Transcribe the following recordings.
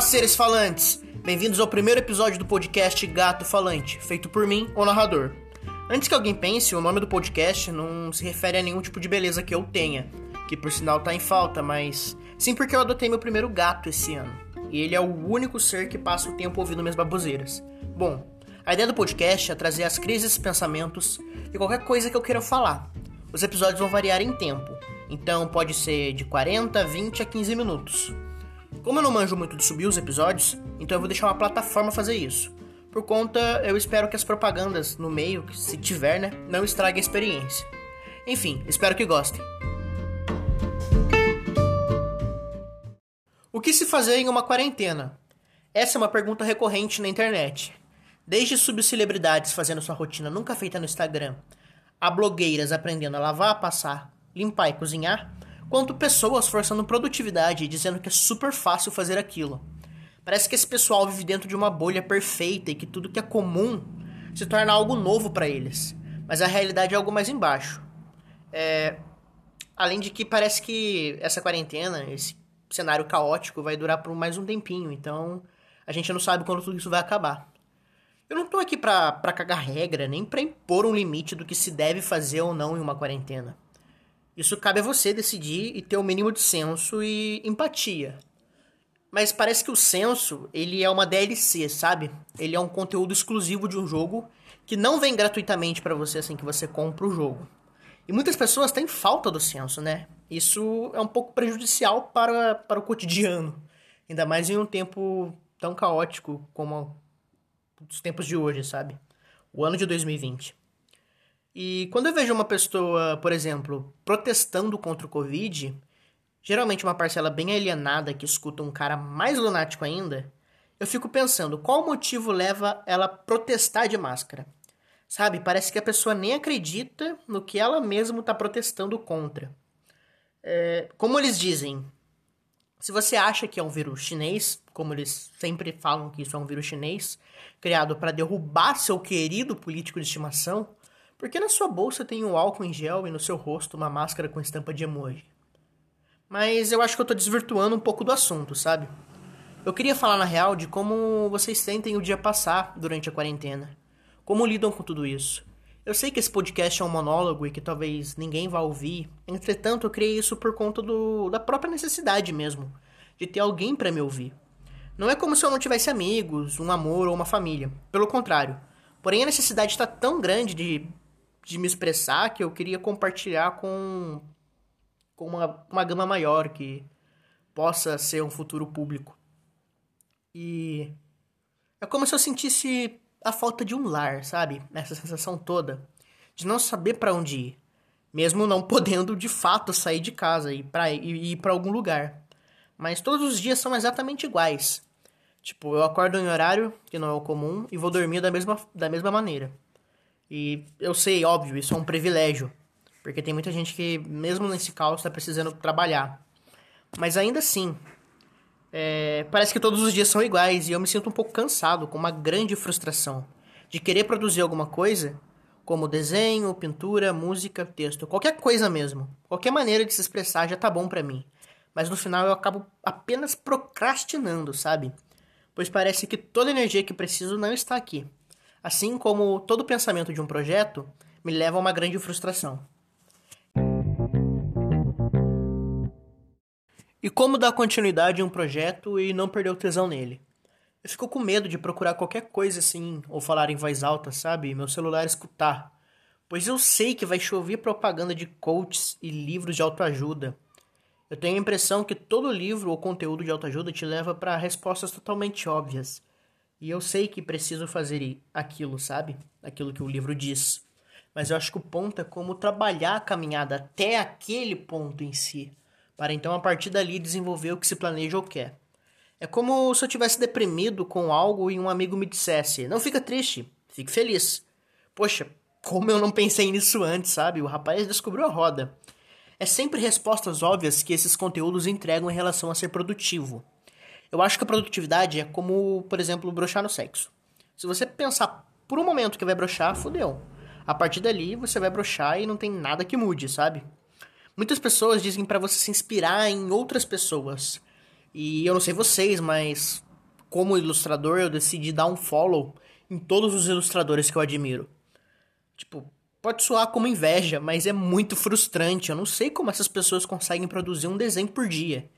Olá, seres falantes! Bem-vindos ao primeiro episódio do podcast Gato Falante, feito por mim, o narrador. Antes que alguém pense, o nome do podcast não se refere a nenhum tipo de beleza que eu tenha, que por sinal tá em falta, mas sim porque eu adotei meu primeiro gato esse ano. E ele é o único ser que passa o tempo ouvindo minhas baboseiras. Bom, a ideia do podcast é trazer as crises, pensamentos e qualquer coisa que eu queira falar. Os episódios vão variar em tempo, então pode ser de 40, 20 a 15 minutos. Como eu não manjo muito de subir os episódios, então eu vou deixar uma plataforma fazer isso. Por conta, eu espero que as propagandas no meio, se tiver, né, não estraguem a experiência. Enfim, espero que gostem. O que se fazer em uma quarentena? Essa é uma pergunta recorrente na internet. Desde subcelebridades fazendo sua rotina nunca feita no Instagram, a blogueiras aprendendo a lavar, passar, limpar e cozinhar, quanto pessoas forçando produtividade e dizendo que é super fácil fazer aquilo. Parece que esse pessoal vive dentro de uma bolha perfeita e que tudo que é comum se torna algo novo para eles. Mas a realidade é algo mais embaixo. É... Além de que parece que essa quarentena, esse cenário caótico, vai durar por mais um tempinho. Então a gente não sabe quando tudo isso vai acabar. Eu não tô aqui pra, pra cagar regra, nem pra impor um limite do que se deve fazer ou não em uma quarentena. Isso cabe a você decidir e ter o mínimo de senso e empatia. Mas parece que o senso, ele é uma DLC, sabe? Ele é um conteúdo exclusivo de um jogo que não vem gratuitamente para você assim que você compra o jogo. E muitas pessoas têm falta do senso, né? Isso é um pouco prejudicial para, para o cotidiano. Ainda mais em um tempo tão caótico como os tempos de hoje, sabe? O ano de 2020. E quando eu vejo uma pessoa, por exemplo, protestando contra o Covid, geralmente uma parcela bem alienada que escuta um cara mais lunático ainda, eu fico pensando qual motivo leva ela a protestar de máscara. Sabe, parece que a pessoa nem acredita no que ela mesma está protestando contra. É, como eles dizem, se você acha que é um vírus chinês, como eles sempre falam que isso é um vírus chinês, criado para derrubar seu querido político de estimação, porque na sua bolsa tem um álcool em gel e no seu rosto uma máscara com estampa de emoji? Mas eu acho que eu tô desvirtuando um pouco do assunto, sabe? Eu queria falar na real de como vocês sentem o dia passar durante a quarentena. Como lidam com tudo isso. Eu sei que esse podcast é um monólogo e que talvez ninguém vá ouvir. Entretanto, eu criei isso por conta do, da própria necessidade mesmo, de ter alguém para me ouvir. Não é como se eu não tivesse amigos, um amor ou uma família. Pelo contrário. Porém, a necessidade está tão grande de de me expressar que eu queria compartilhar com, com uma, uma gama maior que possa ser um futuro público. E é como se eu sentisse a falta de um lar, sabe? Essa sensação toda de não saber para onde ir, mesmo não podendo de fato sair de casa e para ir para algum lugar. Mas todos os dias são exatamente iguais. Tipo, eu acordo em horário que não é o comum e vou dormir da mesma, da mesma maneira. E eu sei, óbvio, isso é um privilégio. Porque tem muita gente que, mesmo nesse caos, está precisando trabalhar. Mas ainda assim, é, parece que todos os dias são iguais e eu me sinto um pouco cansado, com uma grande frustração de querer produzir alguma coisa, como desenho, pintura, música, texto, qualquer coisa mesmo. Qualquer maneira de se expressar já tá bom para mim. Mas no final eu acabo apenas procrastinando, sabe? Pois parece que toda a energia que preciso não está aqui assim como todo pensamento de um projeto, me leva a uma grande frustração. E como dar continuidade a um projeto e não perder o tesão nele? Eu fico com medo de procurar qualquer coisa assim, ou falar em voz alta, sabe? Meu celular escutar. Pois eu sei que vai chover propaganda de coaches e livros de autoajuda. Eu tenho a impressão que todo livro ou conteúdo de autoajuda te leva para respostas totalmente óbvias. E eu sei que preciso fazer aquilo, sabe? Aquilo que o livro diz. Mas eu acho que o ponto é como trabalhar a caminhada até aquele ponto em si, para então a partir dali desenvolver o que se planeja ou quer. É como se eu tivesse deprimido com algo e um amigo me dissesse: "Não fica triste, fique feliz". Poxa, como eu não pensei nisso antes, sabe? O rapaz descobriu a roda. É sempre respostas óbvias que esses conteúdos entregam em relação a ser produtivo. Eu acho que a produtividade é como, por exemplo, brochar no sexo. Se você pensar por um momento que vai brochar, fodeu. A partir dali, você vai brochar e não tem nada que mude, sabe? Muitas pessoas dizem para você se inspirar em outras pessoas. E eu não sei vocês, mas como ilustrador, eu decidi dar um follow em todos os ilustradores que eu admiro. Tipo, pode soar como inveja, mas é muito frustrante. Eu não sei como essas pessoas conseguem produzir um desenho por dia.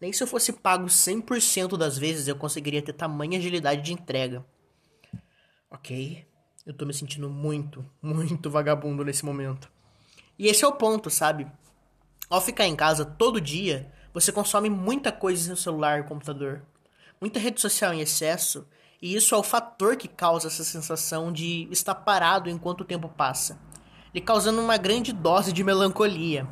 Nem se eu fosse pago 100% das vezes eu conseguiria ter tamanha agilidade de entrega. Ok, eu tô me sentindo muito, muito vagabundo nesse momento. E esse é o ponto, sabe? Ao ficar em casa todo dia, você consome muita coisa no celular e computador. Muita rede social em excesso, e isso é o fator que causa essa sensação de estar parado enquanto o tempo passa, lhe causando uma grande dose de melancolia.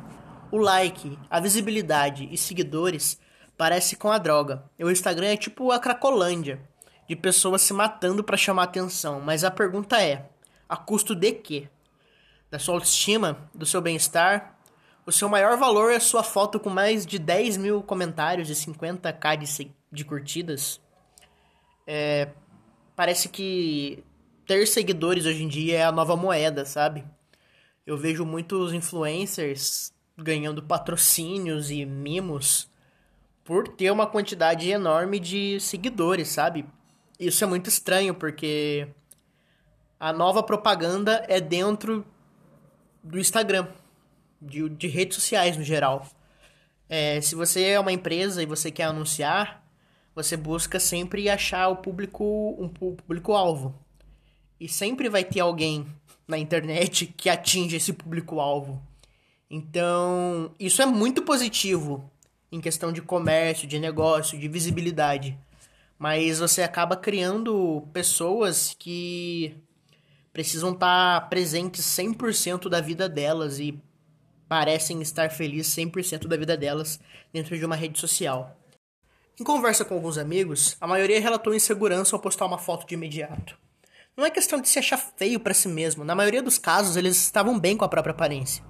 O like, a visibilidade e seguidores parece com a droga. O Instagram é tipo a Cracolândia, de pessoas se matando para chamar atenção. Mas a pergunta é: a custo de quê? Da sua autoestima, do seu bem-estar? O seu maior valor é sua foto com mais de 10 mil comentários e 50k de, de curtidas? É, parece que ter seguidores hoje em dia é a nova moeda, sabe? Eu vejo muitos influencers ganhando patrocínios e mimos por ter uma quantidade enorme de seguidores, sabe? Isso é muito estranho porque a nova propaganda é dentro do Instagram, de, de redes sociais no geral. É, se você é uma empresa e você quer anunciar, você busca sempre achar o público um público-alvo. E sempre vai ter alguém na internet que atinge esse público-alvo. Então, isso é muito positivo em questão de comércio, de negócio, de visibilidade. Mas você acaba criando pessoas que precisam estar presentes 100% da vida delas e parecem estar felizes 100% da vida delas dentro de uma rede social. Em conversa com alguns amigos, a maioria relatou insegurança ao postar uma foto de imediato. Não é questão de se achar feio para si mesmo, na maioria dos casos eles estavam bem com a própria aparência.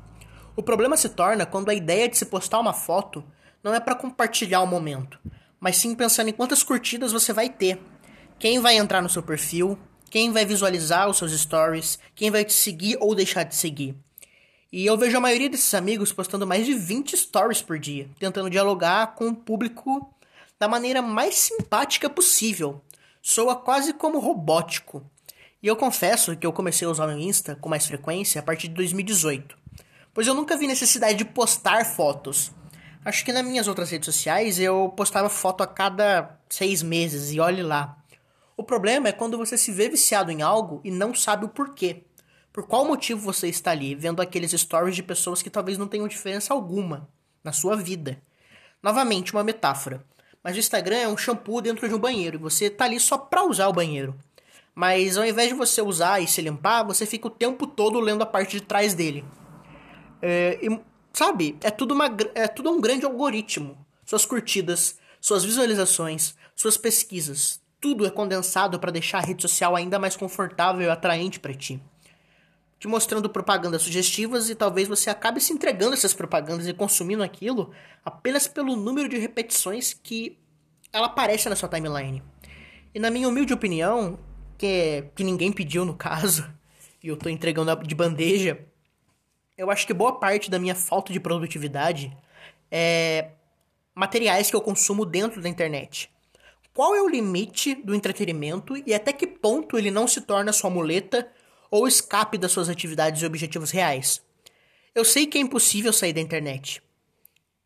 O problema se torna quando a ideia de se postar uma foto não é para compartilhar o momento, mas sim pensando em quantas curtidas você vai ter, quem vai entrar no seu perfil, quem vai visualizar os seus stories, quem vai te seguir ou deixar de seguir. E eu vejo a maioria desses amigos postando mais de 20 stories por dia, tentando dialogar com o público da maneira mais simpática possível. Soa quase como robótico. E eu confesso que eu comecei a usar o Insta com mais frequência a partir de 2018, pois eu nunca vi necessidade de postar fotos Acho que nas minhas outras redes sociais eu postava foto a cada seis meses e olhe lá. O problema é quando você se vê viciado em algo e não sabe o porquê. Por qual motivo você está ali vendo aqueles stories de pessoas que talvez não tenham diferença alguma na sua vida? Novamente, uma metáfora. Mas o Instagram é um shampoo dentro de um banheiro e você está ali só para usar o banheiro. Mas ao invés de você usar e se limpar, você fica o tempo todo lendo a parte de trás dele. É, e Sabe? É tudo, uma, é tudo um grande algoritmo. Suas curtidas, suas visualizações, suas pesquisas. Tudo é condensado para deixar a rede social ainda mais confortável e atraente para ti. Te mostrando propagandas sugestivas e talvez você acabe se entregando essas propagandas e consumindo aquilo apenas pelo número de repetições que ela aparece na sua timeline. E na minha humilde opinião, que, é, que ninguém pediu no caso, e eu tô entregando de bandeja, eu acho que boa parte da minha falta de produtividade é materiais que eu consumo dentro da internet. Qual é o limite do entretenimento e até que ponto ele não se torna sua muleta ou escape das suas atividades e objetivos reais? Eu sei que é impossível sair da internet.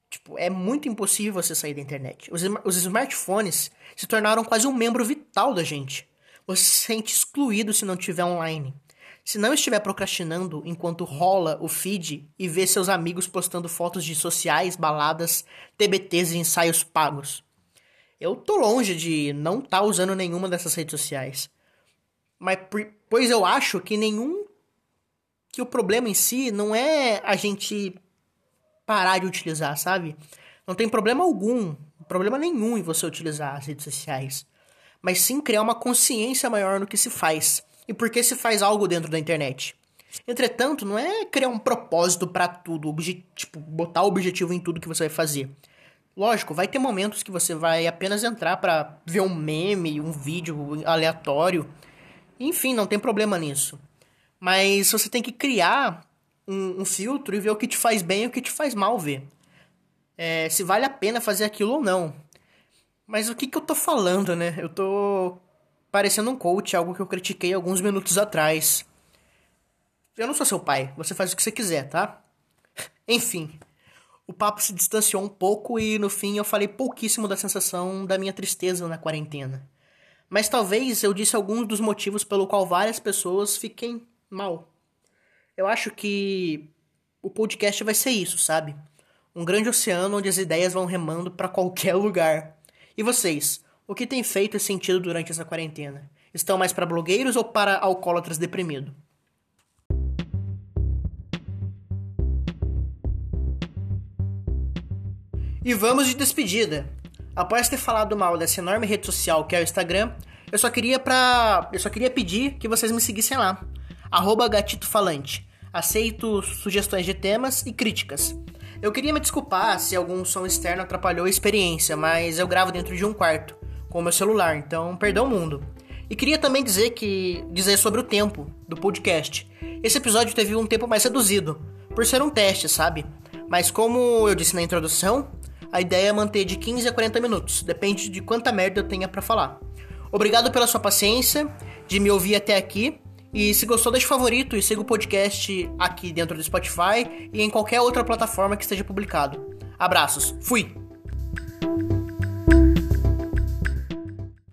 Tipo, é muito impossível você sair da internet. Os, os smartphones se tornaram quase um membro vital da gente. Você se sente excluído se não estiver online. Se não estiver procrastinando enquanto rola o feed e vê seus amigos postando fotos de sociais, baladas, TBTs e ensaios pagos. Eu tô longe de não estar tá usando nenhuma dessas redes sociais. Mas pois eu acho que nenhum que o problema em si não é a gente parar de utilizar, sabe? Não tem problema algum, problema nenhum em você utilizar as redes sociais, mas sim criar uma consciência maior no que se faz e por que se faz algo dentro da internet. Entretanto, não é criar um propósito para tudo, tipo, botar objetivo em tudo que você vai fazer. Lógico, vai ter momentos que você vai apenas entrar para ver um meme, um vídeo aleatório. Enfim, não tem problema nisso. Mas você tem que criar um, um filtro e ver o que te faz bem e o que te faz mal ver. É, se vale a pena fazer aquilo ou não. Mas o que que eu tô falando, né? Eu tô parecendo um coach, algo que eu critiquei alguns minutos atrás. Eu não sou seu pai, você faz o que você quiser, tá? Enfim, o papo se distanciou um pouco e no fim eu falei pouquíssimo da sensação da minha tristeza na quarentena. Mas talvez eu disse alguns dos motivos pelo qual várias pessoas fiquem mal. Eu acho que o podcast vai ser isso, sabe? Um grande oceano onde as ideias vão remando para qualquer lugar. E vocês, o que tem feito esse sentido durante essa quarentena? Estão mais para blogueiros ou para alcoólatras deprimidos? E vamos de despedida. Após ter falado mal dessa enorme rede social que é o Instagram, eu só queria pra. Eu só queria pedir que vocês me seguissem lá. Arroba Gatito Falante. Aceito sugestões de temas e críticas. Eu queria me desculpar se algum som externo atrapalhou a experiência, mas eu gravo dentro de um quarto, com o meu celular, então perdão o mundo. E queria também dizer que dizer sobre o tempo do podcast. Esse episódio teve um tempo mais reduzido, por ser um teste, sabe? Mas como eu disse na introdução, a ideia é manter de 15 a 40 minutos, depende de quanta merda eu tenha para falar. Obrigado pela sua paciência, de me ouvir até aqui. E se gostou, deixe favorito e siga o podcast aqui dentro do Spotify e em qualquer outra plataforma que esteja publicado. Abraços, fui!